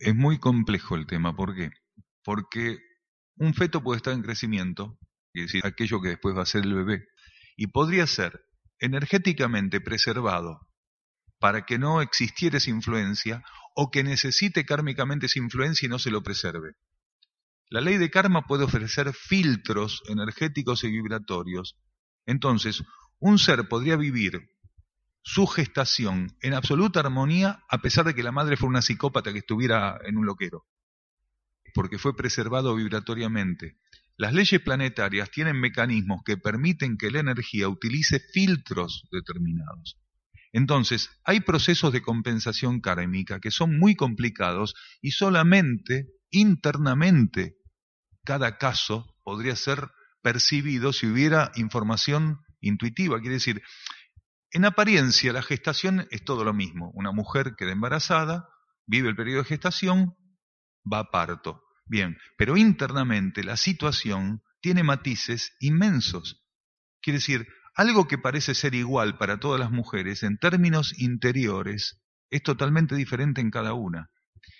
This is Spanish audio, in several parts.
Es muy complejo el tema. ¿Por qué? Porque un feto puede estar en crecimiento, es decir, aquello que después va a ser el bebé, y podría ser energéticamente preservado para que no existiera esa influencia o que necesite kármicamente esa influencia y no se lo preserve. La ley de karma puede ofrecer filtros energéticos y vibratorios. Entonces, un ser podría vivir su gestación en absoluta armonía a pesar de que la madre fuera una psicópata que estuviera en un loquero, porque fue preservado vibratoriamente. Las leyes planetarias tienen mecanismos que permiten que la energía utilice filtros determinados. Entonces, hay procesos de compensación kármica que son muy complicados y solamente internamente cada caso podría ser percibido si hubiera información intuitiva. Quiere decir, en apariencia, la gestación es todo lo mismo. Una mujer queda embarazada, vive el periodo de gestación, va a parto. Bien, pero internamente la situación tiene matices inmensos. Quiere decir, algo que parece ser igual para todas las mujeres en términos interiores es totalmente diferente en cada una.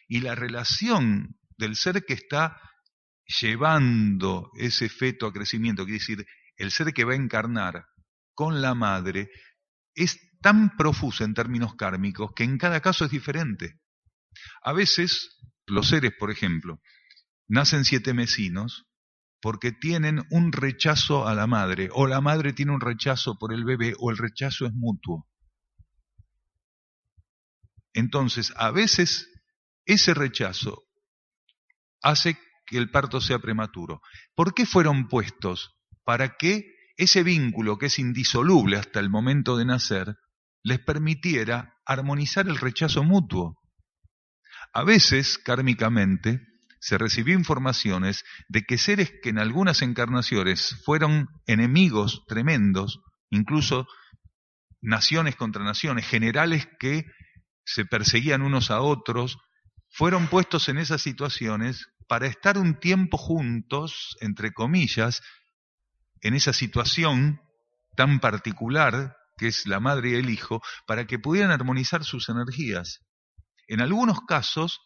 Y la relación del ser que está llevando ese feto a crecimiento, quiere decir, el ser que va a encarnar con la madre, es tan profuso en términos kármicos que en cada caso es diferente. A veces los seres, por ejemplo, nacen siete mesinos porque tienen un rechazo a la madre, o la madre tiene un rechazo por el bebé, o el rechazo es mutuo. Entonces, a veces ese rechazo hace que el parto sea prematuro. ¿Por qué fueron puestos? Para que ese vínculo que es indisoluble hasta el momento de nacer, les permitiera armonizar el rechazo mutuo. A veces, kármicamente, se recibió informaciones de que seres que en algunas encarnaciones fueron enemigos tremendos, incluso naciones contra naciones, generales que se perseguían unos a otros, fueron puestos en esas situaciones para estar un tiempo juntos, entre comillas, en esa situación tan particular que es la madre y el hijo, para que pudieran armonizar sus energías. En algunos casos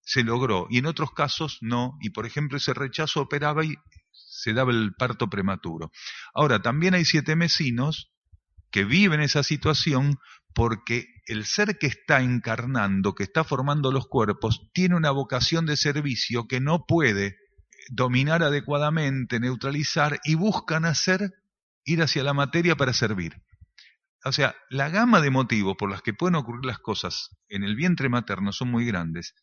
se logró y en otros casos no, y por ejemplo ese rechazo operaba y se daba el parto prematuro. Ahora, también hay siete mesinos que viven esa situación porque el ser que está encarnando, que está formando los cuerpos, tiene una vocación de servicio que no puede dominar adecuadamente, neutralizar y buscan hacer ir hacia la materia para servir. O sea, la gama de motivos por las que pueden ocurrir las cosas en el vientre materno son muy grandes.